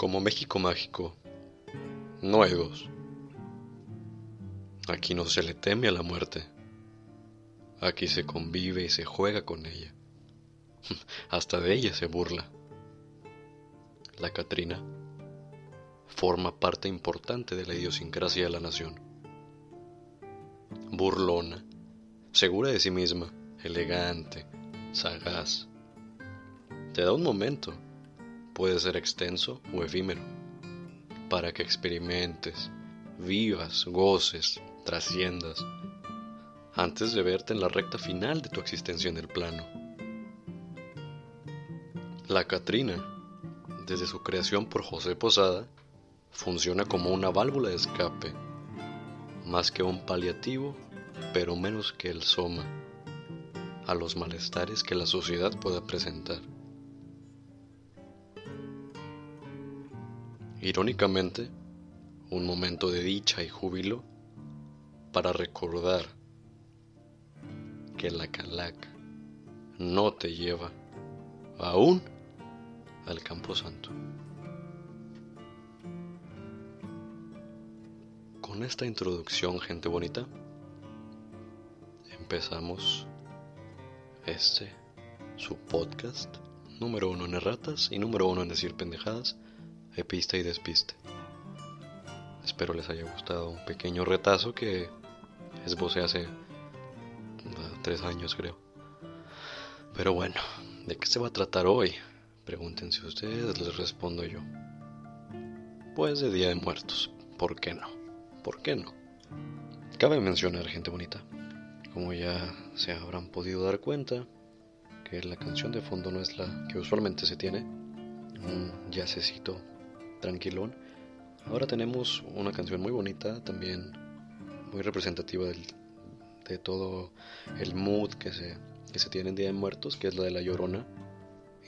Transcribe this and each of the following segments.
Como México mágico, dos. Aquí no se le teme a la muerte. Aquí se convive y se juega con ella. Hasta de ella se burla. La Catrina forma parte importante de la idiosincrasia de la nación. Burlona, segura de sí misma, elegante, sagaz. Te da un momento, puede ser extenso o efímero, para que experimentes, vivas, goces, trasciendas, antes de verte en la recta final de tu existencia en el plano. La Catrina, desde su creación por José Posada, funciona como una válvula de escape, más que un paliativo, pero menos que el soma, a los malestares que la sociedad pueda presentar. Irónicamente, un momento de dicha y júbilo para recordar que la calaca no te lleva aún al campo santo. Con esta introducción, gente bonita, empezamos este, su podcast, número uno en erratas y número uno en decir pendejadas, epista y despiste. Espero les haya gustado un pequeño retazo que esbocé hace uh, tres años, creo. Pero bueno, ¿de qué se va a tratar hoy? Pregúntense ustedes, les respondo yo. Pues de Día de Muertos, ¿por qué no? ¿Por qué no? Cabe mencionar, gente bonita, como ya se habrán podido dar cuenta, que la canción de fondo no es la que usualmente se tiene, un yacecito tranquilón. Ahora tenemos una canción muy bonita, también muy representativa de todo el mood que se, que se tiene en Día de Muertos, que es la de La Llorona,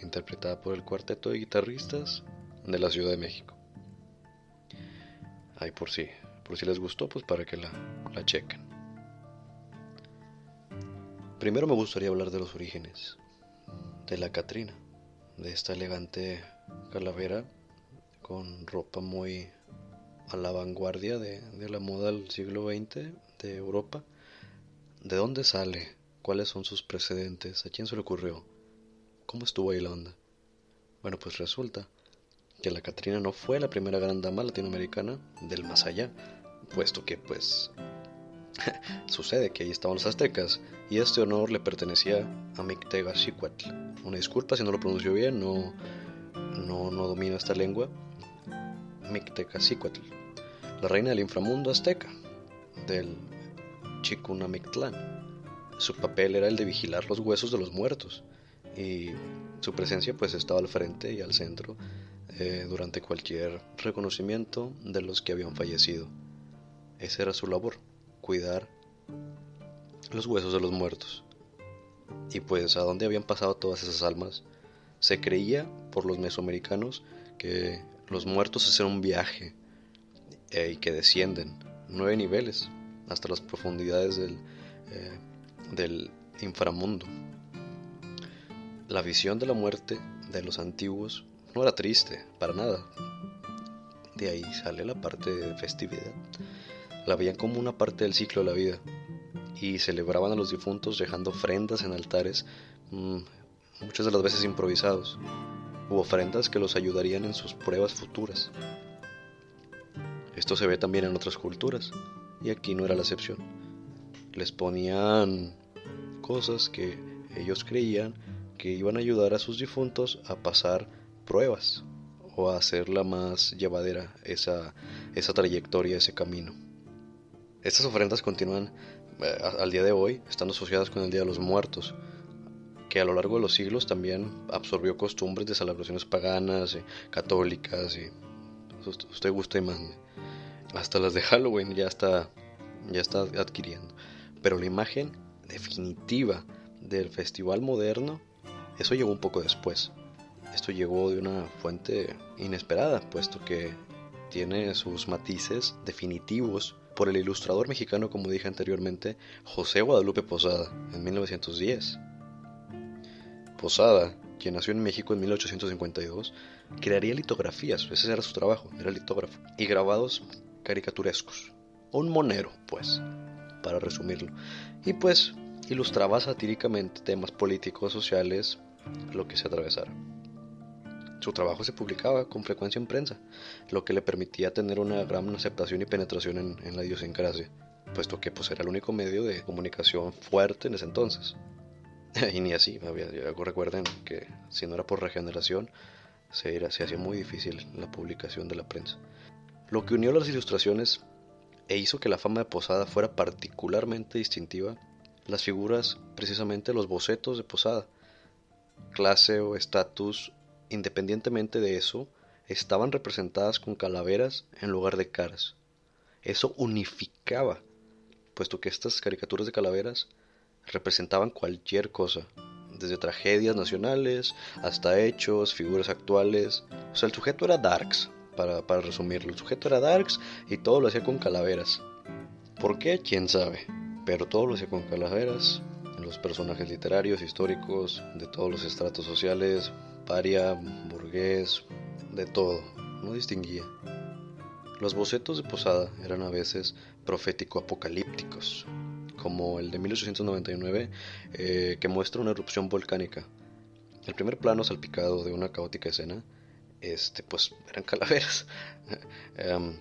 interpretada por el cuarteto de guitarristas de la Ciudad de México. Ay, por si, por si les gustó, pues para que la, la chequen. Primero me gustaría hablar de los orígenes de la Catrina, de esta elegante calavera con ropa muy a la vanguardia de, la moda del siglo XX de Europa. ¿De dónde sale? ¿Cuáles son sus precedentes? ¿A quién se le ocurrió? ¿Cómo estuvo ahí la onda? Bueno, pues resulta que la Catrina no fue la primera gran dama latinoamericana del más allá, puesto que pues sucede que ahí estaban los aztecas y este honor le pertenecía a Mictegaxicuatl. Una disculpa si no lo pronuncio bien, no, no, no domino esta lengua. Mictegaxicuatl, la reina del inframundo azteca, del Chicunamictlán. Su papel era el de vigilar los huesos de los muertos y su presencia pues estaba al frente y al centro eh, durante cualquier reconocimiento de los que habían fallecido. Esa era su labor, cuidar los huesos de los muertos. Y pues a dónde habían pasado todas esas almas, se creía por los mesoamericanos que los muertos hacen un viaje eh, y que descienden nueve niveles hasta las profundidades del, eh, del inframundo. La visión de la muerte de los antiguos no era triste, para nada. De ahí sale la parte de festividad. La veían como una parte del ciclo de la vida y celebraban a los difuntos dejando ofrendas en altares, mm, muchas de las veces improvisados, u ofrendas que los ayudarían en sus pruebas futuras. Esto se ve también en otras culturas, y aquí no era la excepción. Les ponían cosas que ellos creían que iban a ayudar a sus difuntos a pasar pruebas o a hacerla más llevadera esa, esa trayectoria, ese camino. Estas ofrendas continúan eh, al día de hoy, estando asociadas con el Día de los Muertos, que a lo largo de los siglos también absorbió costumbres de celebraciones paganas, eh, católicas, y usted gusta y mande. Hasta las de Halloween ya está, ya está adquiriendo. Pero la imagen definitiva del festival moderno eso llegó un poco después. Esto llegó de una fuente inesperada, puesto que tiene sus matices definitivos por el ilustrador mexicano, como dije anteriormente, José Guadalupe Posada, en 1910. Posada, quien nació en México en 1852, crearía litografías, ese era su trabajo, era litógrafo, y grabados caricaturescos. Un monero, pues, para resumirlo. Y pues ilustraba satíricamente temas políticos, sociales, lo que se atravesara. Su trabajo se publicaba con frecuencia en prensa, lo que le permitía tener una gran aceptación y penetración en, la idiosincrasia, puesto que pues, era el único medio de comunicación fuerte en ese entonces. y ni así, recuerden que si no era por regeneración, se, era, se hacía muy difícil la publicación de la prensa. Lo que unió las ilustraciones e hizo que la fama de Posada fuera particularmente distintiva, las figuras, precisamente los bocetos de Posada, clase o estatus, independientemente de eso, estaban representadas con calaveras en lugar de caras. Eso unificaba, puesto que estas caricaturas de calaveras representaban cualquier cosa, desde tragedias nacionales hasta hechos, figuras actuales. O sea, el sujeto era Darks, para, para resumirlo. El sujeto era Darks y todo lo hacía con calaveras. ¿Por qué? ¿Quién sabe? Pero todo lo hacía con calaveras. Los personajes literarios, históricos, de todos los estratos sociales, paria, burgués, de todo. No distinguía. Los bocetos de Posada eran a veces profético-apocalípticos, como el de 1899, eh, que muestra una erupción volcánica. El primer plano salpicado de una caótica escena, este, pues eran calaveras, em,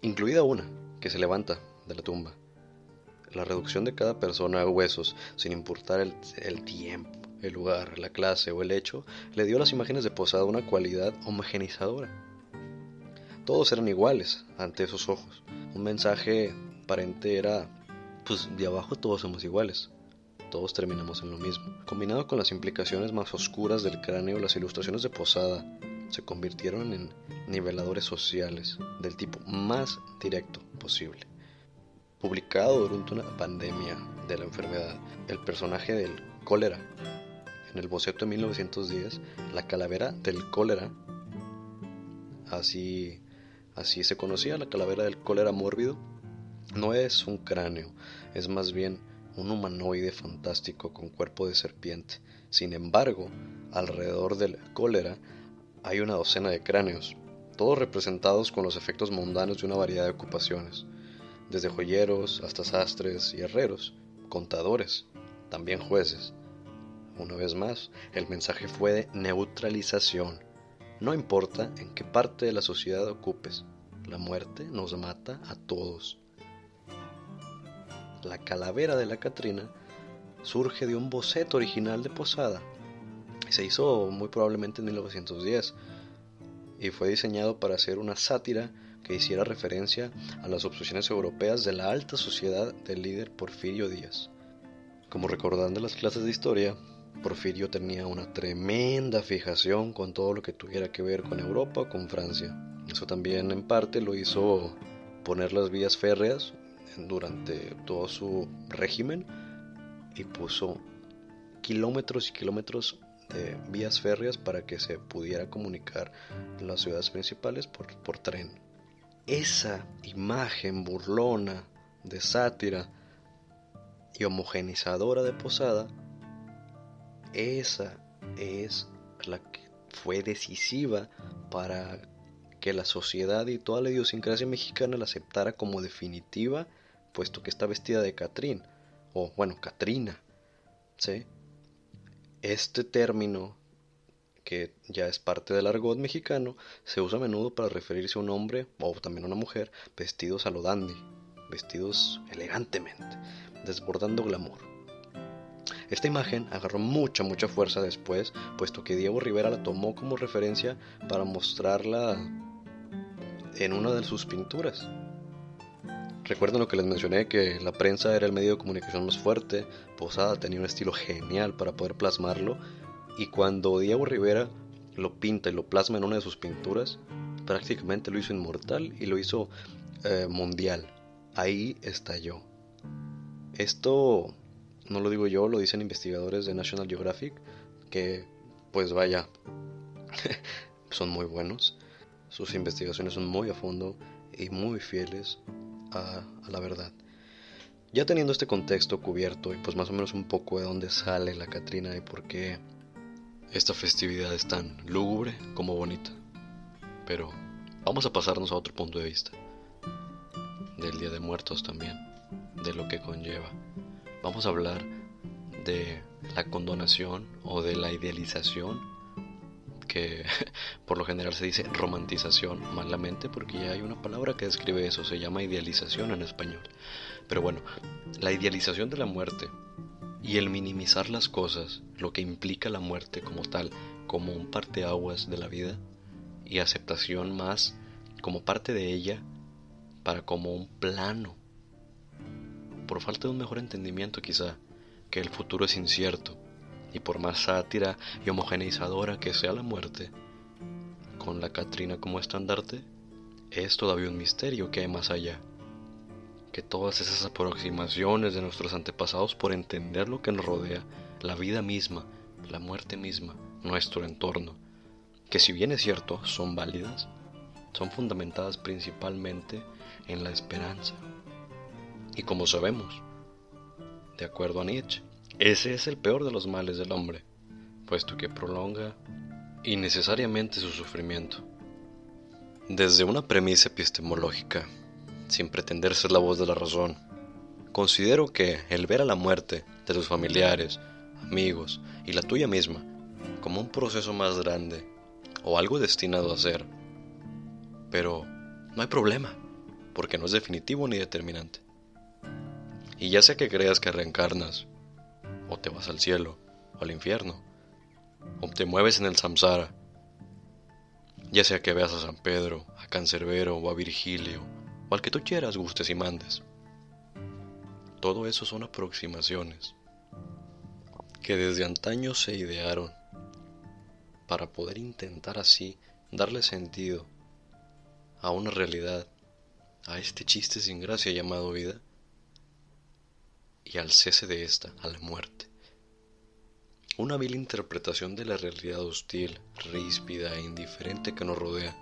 incluida una que se levanta de la tumba. La reducción de cada persona a huesos, sin importar el, tiempo, el lugar, la clase o el hecho, le dio a las imágenes de posada una cualidad homogenizadora. Todos eran iguales ante esos ojos. Un mensaje aparente era pues de abajo todos somos iguales. Todos terminamos en lo mismo. Combinado con las implicaciones más oscuras del cráneo, las ilustraciones de Posada se convirtieron en niveladores sociales del tipo más directo posible. Publicado durante una pandemia de la enfermedad, el personaje del cólera, en el boceto de 1910, la calavera del cólera, así, así se conocía la calavera del cólera mórbido, no es un cráneo, es más bien un humanoide fantástico con cuerpo de serpiente. Sin embargo, alrededor del cólera hay una docena de cráneos, todos representados con los efectos mundanos de una variedad de ocupaciones, desde joyeros hasta sastres y herreros, contadores, también jueces. Una vez más, el mensaje fue de neutralización. No importa en qué parte de la sociedad ocupes, la muerte nos mata a todos la calavera de la Catrina surge de un boceto original de Posada. Se hizo muy probablemente en 1910 y fue diseñado para hacer una sátira que hiciera referencia a las obsesiones europeas de la alta sociedad del líder Porfirio Díaz. Como recordarán de las clases de historia, Porfirio tenía una tremenda fijación con todo lo que tuviera que ver con Europa o con Francia. Eso también en parte lo hizo poner las vías férreas durante todo su régimen y puso kilómetros y kilómetros de vías férreas para que se pudiera comunicar las ciudades principales por, por tren. Esa imagen burlona de sátira y homogenizadora de Posada, esa es la que fue decisiva para que la sociedad y toda la idiosincrasia mexicana la aceptara como definitiva puesto que está vestida de Catrín, o bueno, Catrina. ¿sí? Este término, que ya es parte del argot mexicano, se usa a menudo para referirse a un hombre o también a una mujer vestidos a lo dandy, vestidos elegantemente, desbordando glamour. Esta imagen agarró mucha, mucha fuerza después, puesto que Diego Rivera la tomó como referencia para mostrarla en una de sus pinturas. Recuerden lo que les mencioné, que la prensa era el medio de comunicación más fuerte, Posada tenía un estilo genial para poder plasmarlo, y cuando Diego Rivera lo pinta y lo plasma en una de sus pinturas, prácticamente lo hizo inmortal y lo hizo eh, mundial. Ahí estalló. Esto no lo digo yo, lo dicen investigadores de National Geographic, que pues vaya, son muy buenos. Sus investigaciones son muy a fondo y muy fieles a, la verdad. Ya teniendo este contexto cubierto y pues más o menos un poco de dónde sale la Catrina y por qué Esta festividad es tan lúgubre como bonita. Pero vamos a pasarnos a otro punto de vista. Del Día de Muertos también. De lo que conlleva. Vamos a hablar de la condonación o de la idealización que por lo general se dice romantización malamente porque ya hay una palabra que describe eso, se llama idealización en español. Pero bueno, la idealización de la muerte y el minimizar las cosas, lo que implica la muerte como tal, como un parteaguas de la vida, y aceptación más como parte de ella para como un plano. Por falta de un mejor entendimiento quizá, que el futuro es incierto, y por más sátira y homogeneizadora que sea la muerte, con la Catrina como estandarte, es todavía un misterio que hay más allá que todas esas aproximaciones de nuestros antepasados por entender lo que nos rodea, la vida misma, la muerte misma, nuestro entorno, que si bien es cierto, son válidas, son fundamentadas principalmente en la esperanza. Y como sabemos, de acuerdo a Nietzsche, ese es el peor de los males del hombre, puesto que prolonga innecesariamente su sufrimiento. Desde una premisa epistemológica, sin pretender ser la voz de la razón. Considero que el ver a la muerte de tus familiares, amigos y la tuya misma como un proceso más grande o algo destinado a ser. Pero no hay problema, porque no es definitivo ni determinante. Y ya sea que creas que reencarnas, o te vas al cielo, o al infierno, o te mueves en el samsara, ya sea que veas a San Pedro, a Cancerbero o a Virgilio, al que tú quieras, gustes y mandes. Todo eso son aproximaciones que desde antaño se idearon para poder intentar así darle sentido a una realidad, a este chiste sin gracia llamado vida y al cese de esta, a la muerte. Una vil interpretación de la realidad hostil, ríspida e indiferente que nos rodea,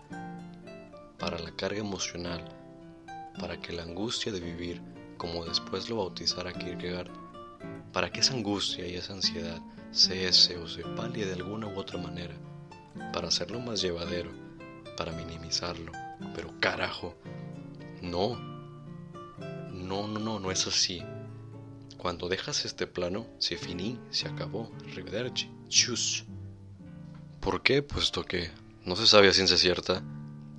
para la carga emocional para que la angustia de vivir, como después lo bautizara Kierkegaard, para que esa angustia y esa ansiedad cese o se palie de alguna u otra manera, para hacerlo más llevadero, para minimizarlo. Pero carajo, no, no, no, no, no es así. Cuando dejas este plano, se finí, se acabó, arrivederci, chus. ¿Por qué? Puesto que no se sabe a ciencia cierta,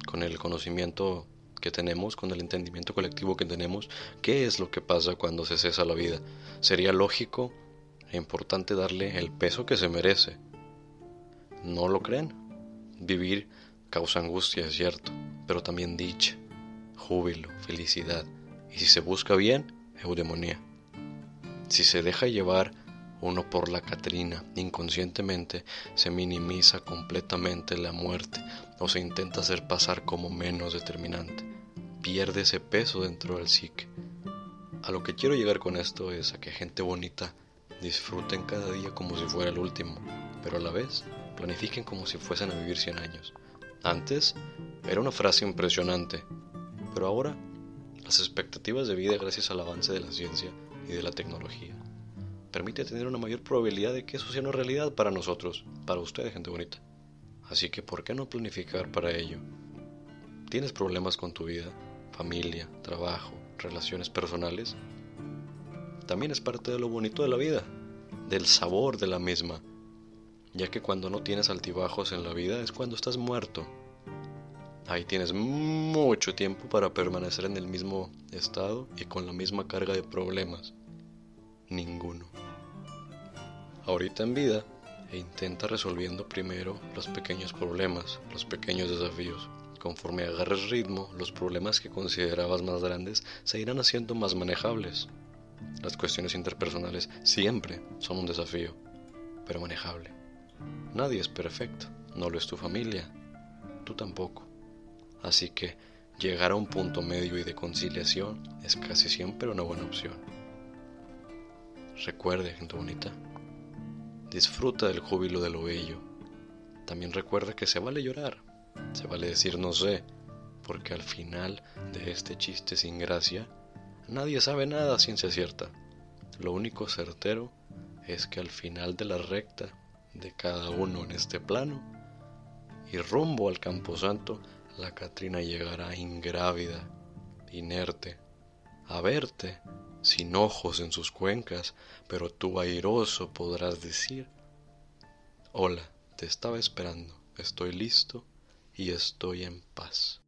con el conocimiento que tenemos, con el entendimiento colectivo que tenemos, qué es lo que pasa cuando se cesa la vida. Sería lógico e importante darle el peso que se merece. ¿No lo creen? Vivir causa angustia, es cierto, pero también dicha, júbilo, felicidad, y si se busca bien, eudemonía. Si se deja llevar uno por la Catrina, inconscientemente se minimiza completamente la muerte o se intenta hacer pasar como menos determinante. Pierde ese peso dentro del psique. A lo que quiero llegar con esto es a que gente bonita disfruten cada día como si fuera el último, pero a la vez planifiquen como si fuesen a vivir 100 años. Antes era una frase impresionante, pero ahora las expectativas de vida gracias al avance de la ciencia y de la tecnología permite tener una mayor probabilidad de que eso sea una realidad para nosotros, para ustedes, gente bonita. Así que, ¿por qué no planificar para ello? ¿Tienes problemas con tu vida, familia, trabajo, relaciones personales? También es parte de lo bonito de la vida, del sabor de la misma, ya que cuando no tienes altibajos en la vida es cuando estás muerto. Ahí tienes mucho tiempo para permanecer en el mismo estado y con la misma carga de problemas. Ninguno ahorita en vida e intenta resolviendo primero los pequeños problemas, los pequeños desafíos. Conforme agarres ritmo, los problemas que considerabas más grandes se irán haciendo más manejables. Las cuestiones interpersonales siempre son un desafío, pero manejable. Nadie es perfecto, no lo es tu familia, tú tampoco. Así que llegar a un punto medio y de conciliación es casi siempre una buena opción. Recuerde, gente bonita, Disfruta del júbilo de lo bello. También recuerda que se vale llorar, se vale decir no sé, porque al final de este chiste sin gracia, nadie sabe nada a ciencia cierta. Lo único certero es que al final de la recta de cada uno en este plano, y rumbo al camposanto la Catrina llegará ingrávida, inerte, a verte, sin ojos en sus cuencas, pero tú airoso podrás decir, Hola, te estaba esperando, estoy listo y estoy en paz.